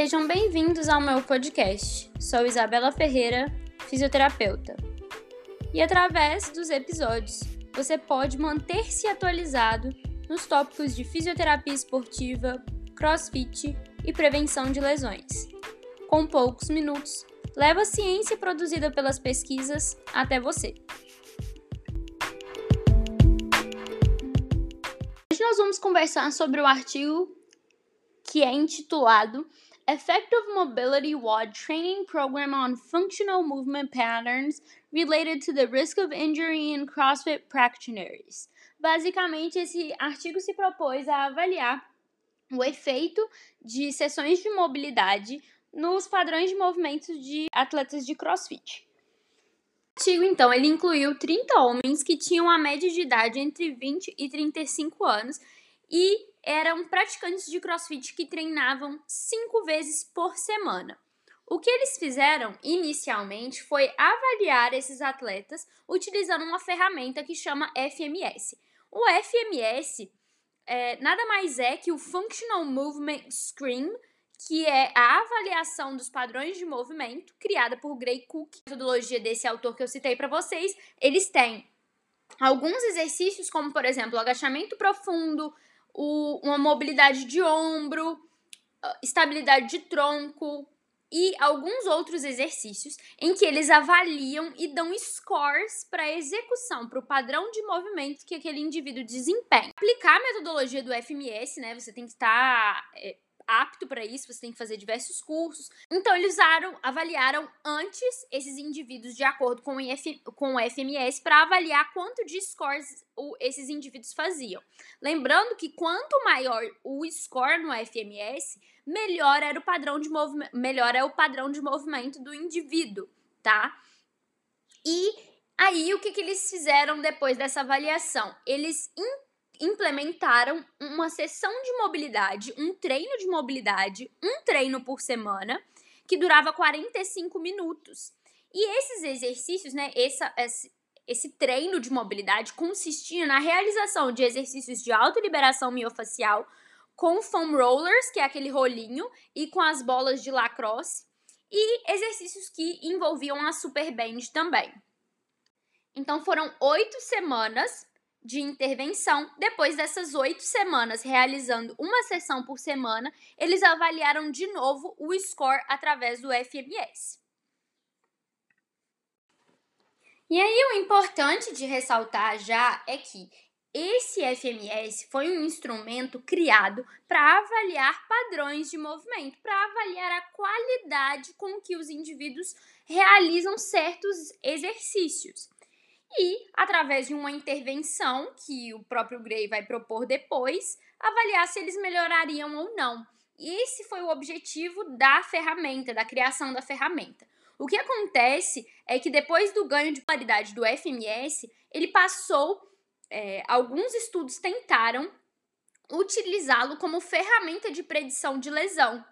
Sejam bem-vindos ao meu podcast. Sou Isabela Ferreira, fisioterapeuta. E através dos episódios, você pode manter-se atualizado nos tópicos de fisioterapia esportiva, crossfit e prevenção de lesões. Com poucos minutos, leva a ciência produzida pelas pesquisas até você. Hoje nós vamos conversar sobre o artigo que é intitulado Effective Mobility WOD Training Program on Functional Movement Patterns Related to the Risk of Injury in CrossFit Practitioners. Basicamente, esse artigo se propôs a avaliar o efeito de sessões de mobilidade nos padrões de movimentos de atletas de CrossFit. O artigo, então, ele incluiu 30 homens que tinham a média de idade entre 20 e 35 anos e eram praticantes de crossfit que treinavam cinco vezes por semana. O que eles fizeram inicialmente foi avaliar esses atletas utilizando uma ferramenta que chama FMS. O FMS é, nada mais é que o Functional Movement Screen, que é a avaliação dos padrões de movimento criada por Gray Cook. A metodologia desse autor que eu citei para vocês, eles têm alguns exercícios, como por exemplo, agachamento profundo, o, uma mobilidade de ombro, ah, estabilidade de tronco e alguns outros exercícios em que eles avaliam e dão scores para a execução, para o padrão de movimento que aquele indivíduo desempenha. Aplicar a metodologia do FMS, né? Você tem que estar é, apto para isso, você tem que fazer diversos cursos. Então, eles usaram, avaliaram antes esses indivíduos de acordo com o, IF, com o FMS para avaliar quanto de scores esses indivíduos faziam. Lembrando que quanto maior o score no FMS, melhor era o padrão de movimento, melhor é o padrão de movimento do indivíduo, tá? E aí o que, que eles fizeram depois dessa avaliação? Eles implementaram uma sessão de mobilidade, um treino de mobilidade, um treino por semana, que durava 45 minutos. E esses exercícios, né, essa, esse, esse treino de mobilidade consistia na realização de exercícios de autoliberação miofacial com foam rollers, que é aquele rolinho, e com as bolas de lacrosse, e exercícios que envolviam a super band também. Então foram oito semanas de intervenção. Depois dessas oito semanas, realizando uma sessão por semana, eles avaliaram de novo o score através do FMS. E aí, o importante de ressaltar já é que esse FMS foi um instrumento criado para avaliar padrões de movimento, para avaliar a qualidade com que os indivíduos realizam certos exercícios e, através de uma intervenção que o próprio Gray vai propor depois, avaliar se eles melhorariam ou não. E esse foi o objetivo da ferramenta, da criação da ferramenta. O que acontece é que depois do ganho de qualidade do FMS, ele passou. É, alguns estudos tentaram utilizá-lo como ferramenta de predição de lesão.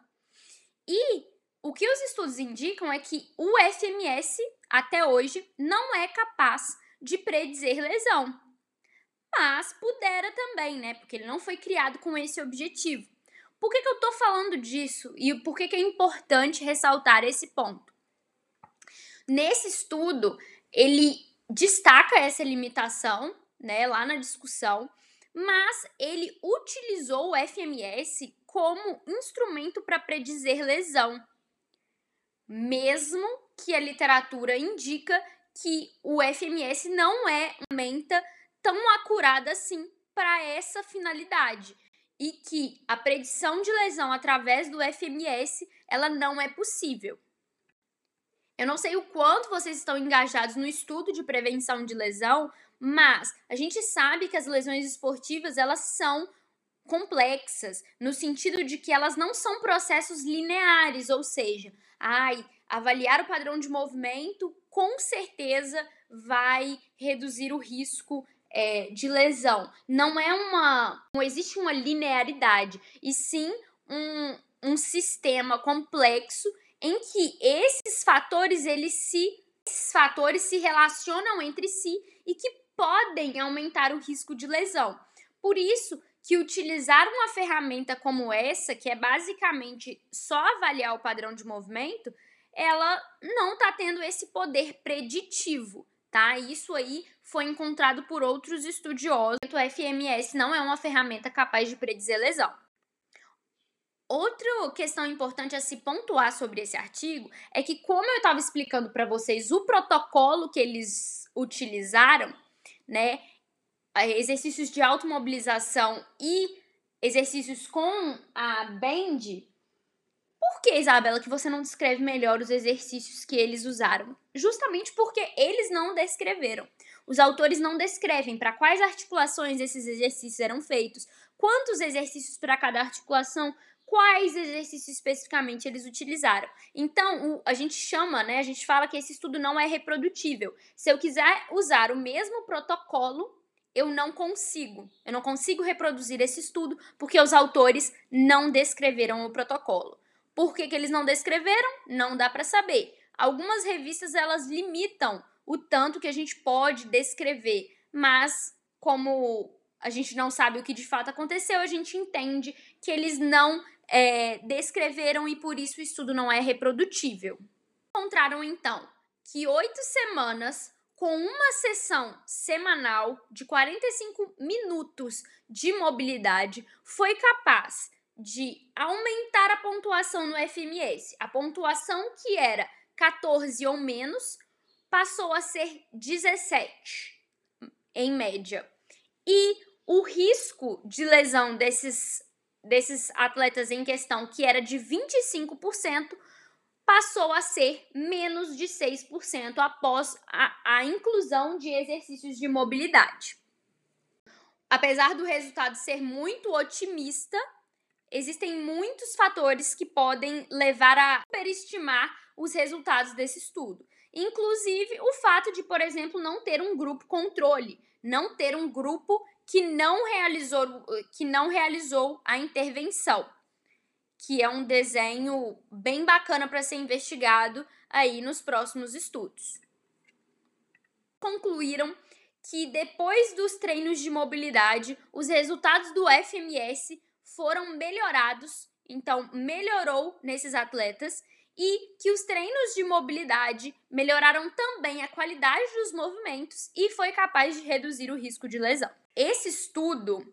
E o que os estudos indicam é que o FMS, até hoje, não é capaz de predizer lesão. Mas pudera também, né? Porque ele não foi criado com esse objetivo. Por que, que eu tô falando disso e por que, que é importante ressaltar esse ponto? Nesse estudo, ele destaca essa limitação, né, lá na discussão, mas ele utilizou o FMS como instrumento para predizer lesão, mesmo que a literatura indica que o FMS não é uma menta tão acurada assim para essa finalidade e que a predição de lesão através do FMS ela não é possível. Eu não sei o quanto vocês estão engajados no estudo de prevenção de lesão, mas a gente sabe que as lesões esportivas elas são complexas, no sentido de que elas não são processos lineares, ou seja, ai, avaliar o padrão de movimento com certeza vai reduzir o risco é, de lesão. Não é uma. Não existe uma linearidade, e sim um, um sistema complexo em que esses fatores eles se esses fatores se relacionam entre si e que podem aumentar o risco de lesão. Por isso que utilizar uma ferramenta como essa, que é basicamente só avaliar o padrão de movimento, ela não está tendo esse poder preditivo, tá? Isso aí foi encontrado por outros estudiosos. O FMS não é uma ferramenta capaz de predizer lesão. Outra questão importante a se pontuar sobre esse artigo é que, como eu estava explicando para vocês o protocolo que eles utilizaram, né, exercícios de automobilização e exercícios com a band, por que, Isabela, que você não descreve melhor os exercícios que eles usaram? Justamente porque eles não descreveram. Os autores não descrevem para quais articulações esses exercícios eram feitos, quantos exercícios para cada articulação, quais exercícios especificamente eles utilizaram. Então, o, a gente chama, né, a gente fala que esse estudo não é reprodutível. Se eu quiser usar o mesmo protocolo, eu não consigo. Eu não consigo reproduzir esse estudo porque os autores não descreveram o protocolo. Por que, que eles não descreveram? Não dá para saber. Algumas revistas elas limitam o tanto que a gente pode descrever, mas como a gente não sabe o que de fato aconteceu, a gente entende que eles não é, descreveram e por isso o estudo não é reprodutível. Encontraram então que oito semanas com uma sessão semanal de 45 minutos de mobilidade foi capaz de aumentar a pontuação no FMS. A pontuação que era 14 ou menos passou a ser 17 em média. E o risco de lesão desses desses atletas em questão, que era de 25%, passou a ser menos de 6% após a, a inclusão de exercícios de mobilidade. Apesar do resultado ser muito otimista, existem muitos fatores que podem levar a superestimar os resultados desse estudo. Inclusive o fato de, por exemplo, não ter um grupo controle, não ter um grupo que não realizou, que não realizou a intervenção, que é um desenho bem bacana para ser investigado aí nos próximos estudos. Concluíram que depois dos treinos de mobilidade, os resultados do FMS foram melhorados, então melhorou nesses atletas e que os treinos de mobilidade melhoraram também a qualidade dos movimentos e foi capaz de reduzir o risco de lesão. Esse estudo,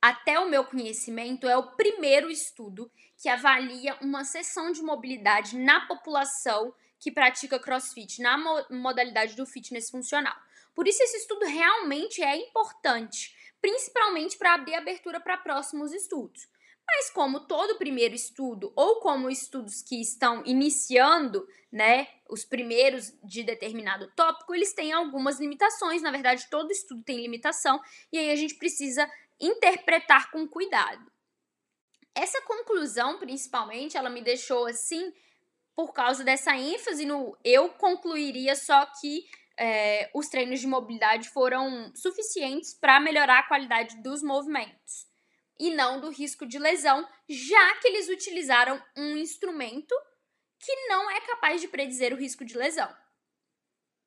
até o meu conhecimento, é o primeiro estudo que avalia uma sessão de mobilidade na população que pratica crossfit, na modalidade do fitness funcional. Por isso, esse estudo realmente é importante, principalmente para abrir abertura para próximos estudos. Mas como todo primeiro estudo, ou como estudos que estão iniciando, né, os primeiros de determinado tópico, eles têm algumas limitações. Na verdade, todo estudo tem limitação, e aí a gente precisa interpretar com cuidado. Essa conclusão, principalmente, ela me deixou assim por causa dessa ênfase no eu concluiria só que é, os treinos de mobilidade foram suficientes para melhorar a qualidade dos movimentos e não do risco de lesão, já que eles utilizaram um instrumento que não é capaz de predizer o risco de lesão.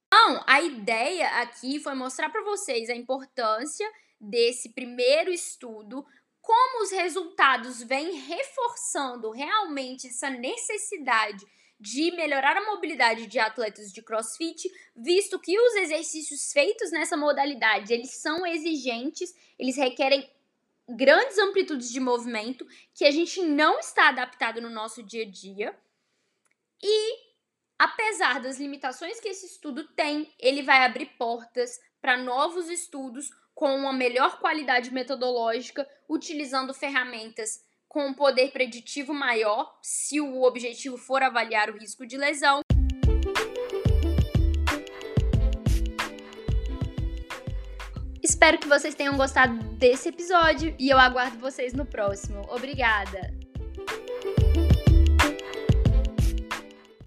Então, a ideia aqui foi mostrar para vocês a importância desse primeiro estudo, como os resultados vêm reforçando realmente essa necessidade de melhorar a mobilidade de atletas de CrossFit, visto que os exercícios feitos nessa modalidade, eles são exigentes, eles requerem grandes amplitudes de movimento que a gente não está adaptado no nosso dia a dia. E apesar das limitações que esse estudo tem, ele vai abrir portas para novos estudos com uma melhor qualidade metodológica, utilizando ferramentas com um poder preditivo maior, se o objetivo for avaliar o risco de lesão, Espero que vocês tenham gostado desse episódio e eu aguardo vocês no próximo. Obrigada!